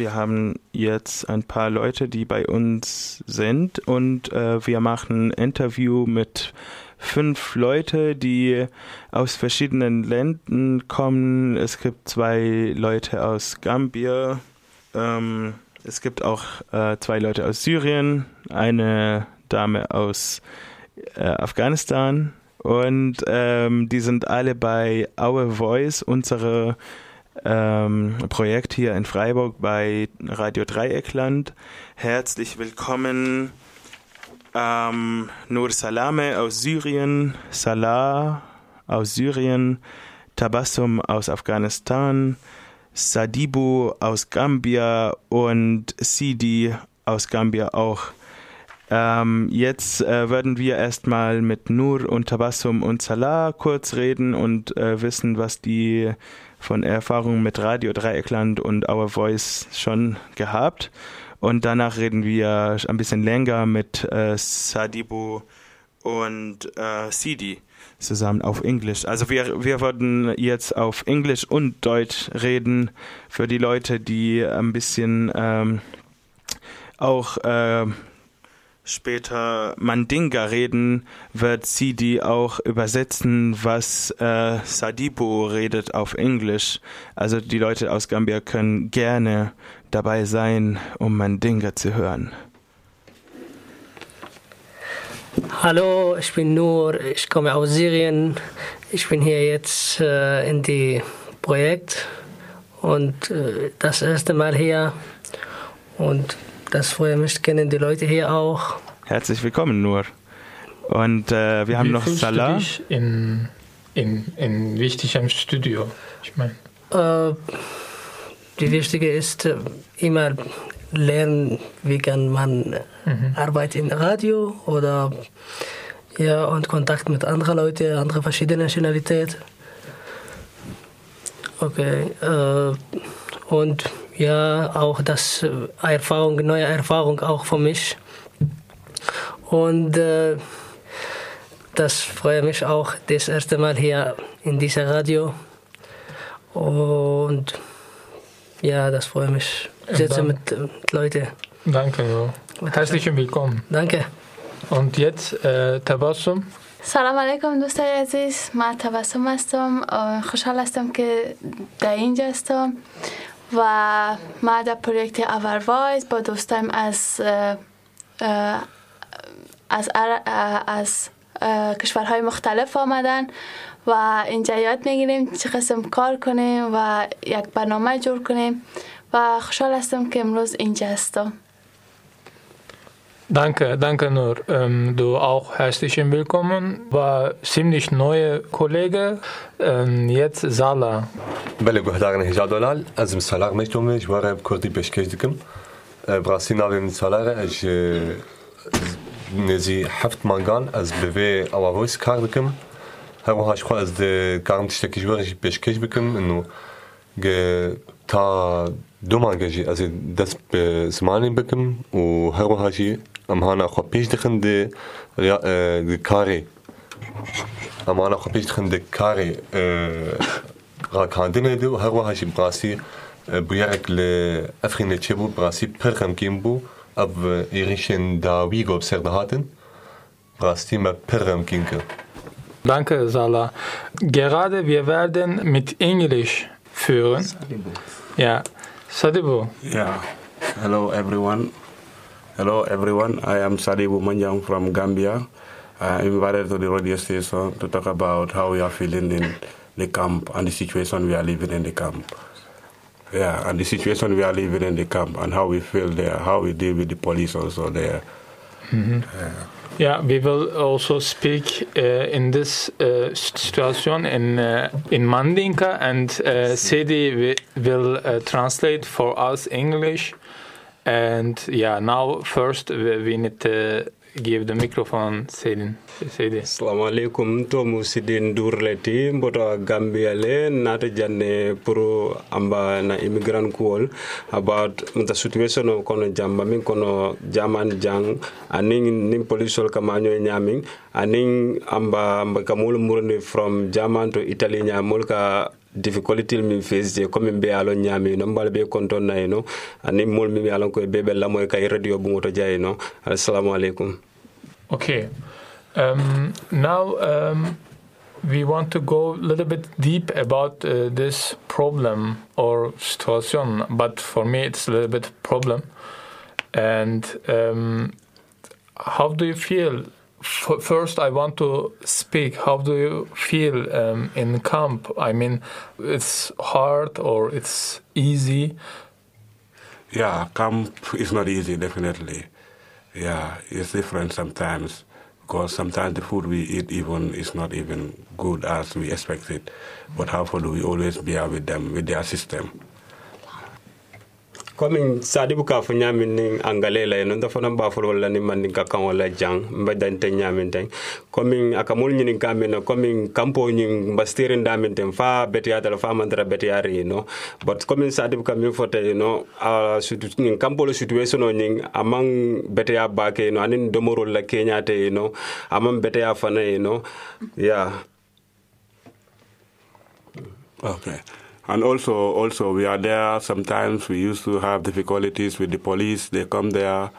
Wir haben jetzt ein paar Leute, die bei uns sind und äh, wir machen ein Interview mit fünf Leute, die aus verschiedenen Ländern kommen. Es gibt zwei Leute aus Gambia. Ähm, es gibt auch äh, zwei Leute aus Syrien, eine Dame aus äh, Afghanistan und ähm, die sind alle bei Our Voice, unser ähm, Projekt hier in Freiburg bei Radio Dreieckland. Herzlich willkommen ähm, Nur Salame aus Syrien, Salah aus Syrien, Tabassum aus Afghanistan, Sadibu aus Gambia und Sidi aus Gambia auch. Ähm, jetzt äh, würden wir erstmal mit Nur und Tabassum und Salah kurz reden und äh, wissen, was die von Erfahrungen mit Radio Dreieckland und Our Voice schon gehabt. Und danach reden wir ein bisschen länger mit äh, Sadibu und äh, Sidi zusammen auf Englisch. Also wir, wir würden jetzt auf Englisch und Deutsch reden für die Leute, die ein bisschen ähm, auch äh, später Mandinga reden, wird Sidi auch übersetzen, was äh, Sadibu redet auf Englisch. Also die Leute aus Gambia können gerne dabei sein, um Mandinga zu hören. Hallo, ich bin Nur, ich komme aus Syrien. Ich bin hier jetzt äh, in die Projekt und äh, das erste Mal hier und das freue mich, kennen die Leute hier auch. Herzlich willkommen, Nur. Und äh, wir haben Wie noch Salah. Du dich in, in, in wichtigem Studio. Ich meine, Äh, die wichtige ist äh, immer lernen, wie kann man Mhm. Arbeit im Radio oder ja und Kontakt mit anderen Leuten, andere verschiedene Nationalität. Okay. Äh, und ja, auch das äh, Erfahrung, neue Erfahrung auch für mich. Und äh, das freut mich auch, das erste Mal hier in dieser Radio. Und ja, das freut mich. Sitzen dann- mit, äh, mit Leuten. danke. So. Herzlich willkommen. Danke. Und jetzt äh, Tabassum. سلام علیکم دوستای عزیز من تبسم هستم اه، خوشحال هستم که در اینجا هستم و ما در پروژه اور وایز با دوستایم از از از کشورهای مختلف آمدن و اینجا یاد می‌گیریم چه قسم کار کنیم و یک برنامه جور کنیم و خوشحال هستم که امروز اینجا هستم. Danke, danke Nur. Ähm, du auch herzlich willkommen. War ziemlich neue Kollege. Ähm, jetzt Sala. بله گهدارن هجا دلال از مسالار مجتومه جواره کردی بشکش دکم براسی ناوی مسالار اج نزی هفت مانگان از بوی اوا ویس کار دکم هر وهاش خو از کارم تشتکی جواره بشکش بکم انو گ- domagaji ez ê dest bi zimanê bikim û her wiha jî em hana xwe pêş dixin di di karê em hana xwe pêş dixin di karê rakandinê de û her wiha jî bi rastî bûyerek li Efrînê çêbû bi rastî pir xemkîn bû ev êrişên dawî got ser dihatin bi rastî me Danke, Salah. Gerade wir werden mit Englisch führen. Ja, Sadibu. Yeah. Hello, everyone. Hello, everyone. I am Sadibu Manjang from Gambia. I invited to the radio station to talk about how we are feeling in the camp and the situation we are living in the camp. Yeah, and the situation we are living in the camp and how we feel there, how we deal with the police also there. Yeah, we will also speak uh, in this uh, situation in uh, in Mandinka, and uh, Sidi will uh, translate for us English. And yeah, now first we need to give the microphone Sidi. Sidi. assalamu aleykum tomu sidin durleti mboto gambia le nata janne pour amba na immigrant kuwol about the situation o kono jamba min kono jaman jang anin nin polisol kama ñoy ñamin anin amba amba kamul mul from german to italy ñamol ka difficulty min comme alon no mbal be konton na no ani mol mi alon ko kay radio bu ngoto jay no. Assalamu alaikum. Okay um, now um, we want to go a little bit deep about uh, this problem or situation but for me it's a little bit problem. And um, how do you feel first I want to speak. How do you feel um, in camp? I mean, it's hard or it's easy? Yeah, camp is not easy, definitely. Yeah, it's different sometimes because sometimes the food we eat even is not even good as we expected. But how do we always bear with them, with their system? comme sadibu k'a fɔ ɲaami ni angale la yeno n t'a fɔ na b'a fɔlɔ la ni mandi ka kan wala jan n bɛ dan tɛ ɲaami tɛ komi a ka molu ɲini k'a min na komi kampo ɲin ba steerin da min tɛ fa bɛtiya tala fa man tara bɛtiya re yeno but komi sadibu ka min fɔ tɛ yeno a sutu nin kampo lo situation ɲin a man bɛtiya ba ke yeno ani domoro la kenya te yeno amang man bɛtiya fana yeno ya. Yeah. okay. And also, also we are there. Sometimes we used to have difficulties with the police. They come there,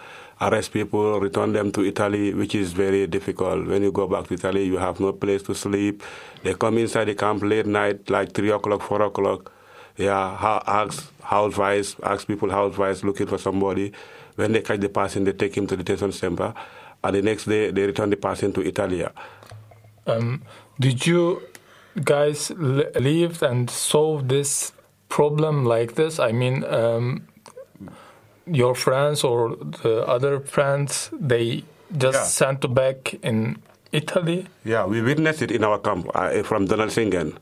arrest people, return them to Italy, which is very difficult. When you go back to Italy, you have no place to sleep. They come inside the camp late night, like three o'clock, four o'clock. Yeah, ask housewives, ask people housewives looking for somebody. When they catch the person, they take him to the detention center, and the next day they return the person to Italy. Um, did you guys lived and solved this problem like this? I mean, um, your friends or the other friends, they just yeah. sent back in Italy? Yeah, we witnessed it in our camp uh, from Donaueschingen.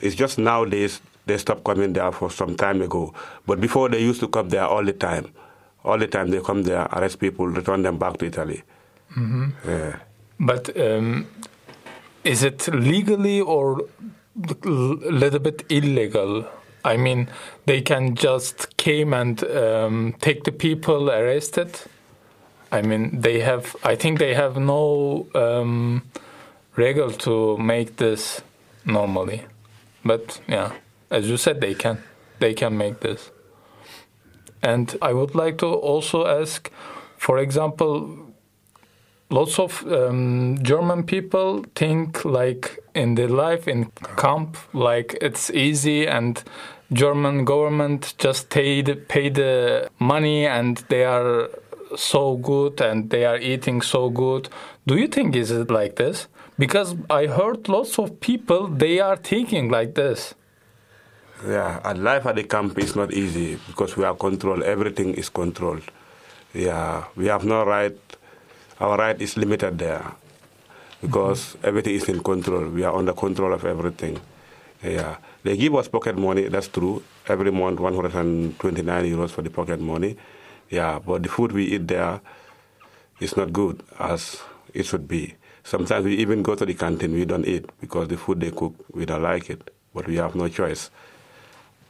It's just nowadays they stopped coming there for some time ago. But before they used to come there all the time. All the time they come there, arrest people, return them back to Italy. Mm -hmm. yeah. But um, is it legally or a little bit illegal? I mean, they can just came and um, take the people arrested. I mean, they have. I think they have no um, to make this normally, but yeah, as you said, they can. They can make this. And I would like to also ask, for example, lots of um, German people think like in their life in camp, like it's easy and German government just the, pay the money and they are so good and they are eating so good. Do you think is it like this? Because I heard lots of people they are thinking like this. Yeah, and life at the camp is not easy because we are controlled. Everything is controlled. Yeah, we have no right our right is limited there because mm-hmm. everything is in control. We are under control of everything. Yeah, they give us pocket money. That's true. Every month, 129 euros for the pocket money. Yeah, but the food we eat there is not good as it should be. Sometimes we even go to the canteen. We don't eat because the food they cook we don't like it, but we have no choice.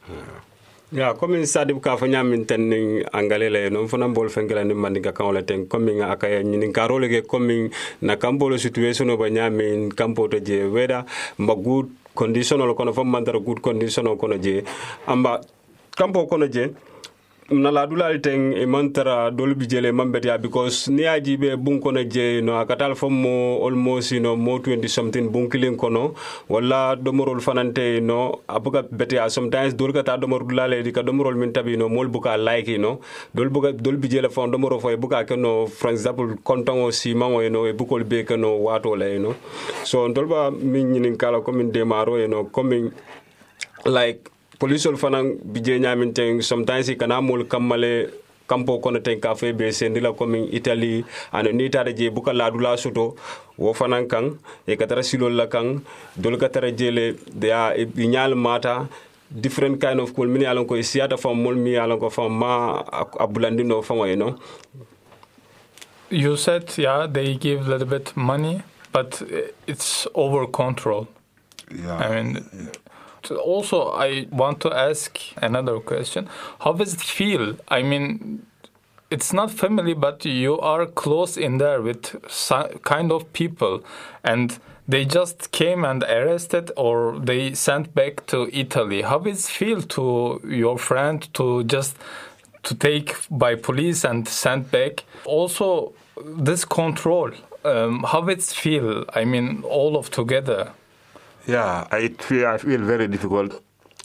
Yeah. Ya komin sadib ka fo ñamin ten nin angale la non fana bol fenkela ni mandinga kan la ten. Komin aka ñinin karole ke komin na kambolo situation ba ñamin kampo to je. Weda good condition kono fo mandara good condition kono je. Amba kampo kono je na ladulal teng e mantara dol bi jele mambet ya because ni aji be bun kono je no akatal fo mo almost no mo 20 something bun kilin kono wala domorol fanante no abuka bete ya. Sometimes dol kata domor dulale di ka domorol min tabi no mol buka like no dol buka dol bi jele domoro fo buka ke no for example konton o si mango no e bukol be ke no wato la no so dol ba min nyinin kala ko min demaro no komin like polisol fanan bije ñamin ten sometimes i kana mol kammale kampo kono ten ka fe be sendila komin italy ano ni tara je buka ladula soto. Wo fanan kan e katara silol la kan dol katara jele. Ya e ñal mata. Different kind of kol mini alon ko siata fam mol mi alon ko fam ma abulandi no fam you know. You said yeah they give a little bit money but eh, it's over control. Yeah. I mean yeah also, I want to ask another question. How does it feel? I mean, it's not family, but you are close in there with kind of people, and they just came and arrested or they sent back to Italy. How does it feel to your friend to just to take by police and sent back? Also, this control, um, how it feel? I mean, all of together. Yeah, I feel, I feel very difficult.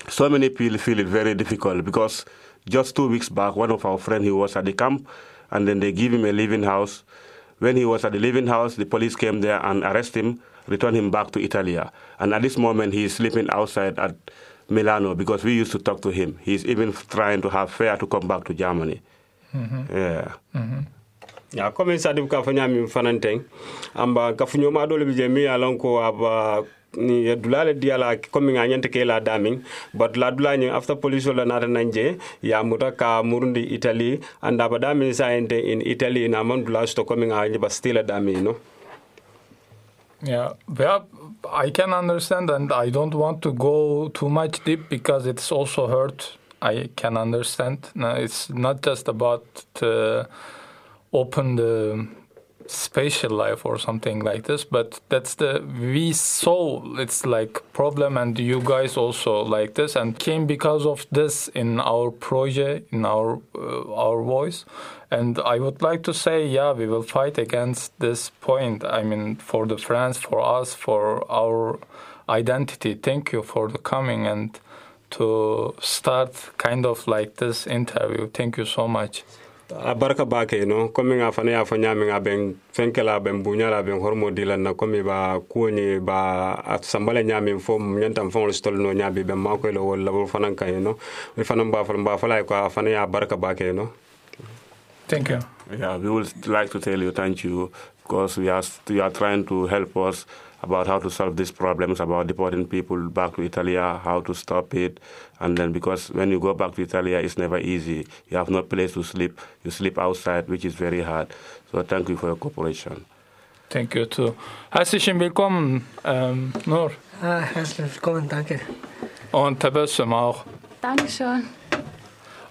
So many people feel it very difficult because just two weeks back, one of our friends, he was at the camp, and then they give him a living house. When he was at the living house, the police came there and arrested him return him back to Italia. And at this moment, he is sleeping outside at Milano because we used to talk to him. He's even trying to have fare to come back to Germany. Mm-hmm. Yeah. Mm-hmm. ya comme sadi ka fanya mi fananteng amba ka funyo ma dole bije mi alon ko aba dulale diala comme nga la la police la ka murundi in dula sto comme nga yeah, yeah, I can understand, and I don't want to go too much deep because it's also hurt. I can understand. No, it's not just about to open the spatial life or something like this but that's the we saw it's like problem and you guys also like this and came because of this in our project in our uh, our voice. And i would like to say yeah we will fight against this point. I mean for the france for us for our identity. Thank you for the coming and to start kind of like this interview. Thank you so much a barka ba ke no? Komi nga fana ya fanya mi nga ben fenkela ben bunya la ben hormo dilan na komi ba kuoni ba a sambale nya mi fo nyanta fon stol no nya bi ben ma ko lo wala bo fana ka no? Mi fana ba fana ba fala ko fana ya barka ba ke no? Thank you. Yeah we would like to tell you thank you because we are you are trying to help us about how to solve these problems about deporting people back to Italy, how to stop it. And then because when you go back to Italy, it's never easy. You have no place to sleep. You sleep outside, which is very hard. So thank you for your cooperation. Thank you too. Herzlich willkommen, ähm, Nur. Ah, herzlich willkommen, danke. Und Tabassum auch. Dankeschön.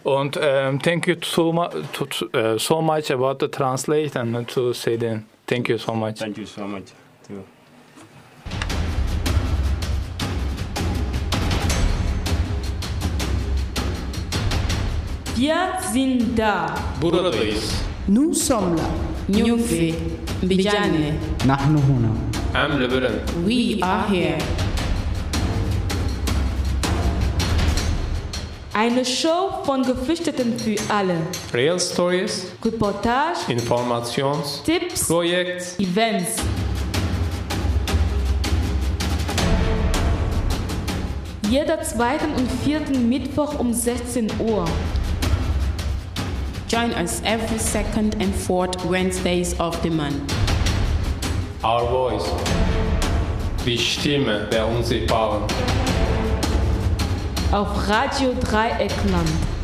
Und um, thank you so, mu to, uh, so much about the translate and to say then. Thank you so much. Thank you so much. Too. Wir sind da. Buradayız. Nous sommes là. Nyufi. Mbijane. Nahnu huna. Am Lebanon. We are here. Eine Show von Geflüchteten für alle. Real Stories, Reportage, Informations, Tipps, Projekt, Events. Jeder zweiten und vierten Mittwoch um 16 Uhr. Join us every second and fourth Wednesdays of the month. Our Voice. Die Stimme der Unsichtbaren. Auf Radio Dreieckland.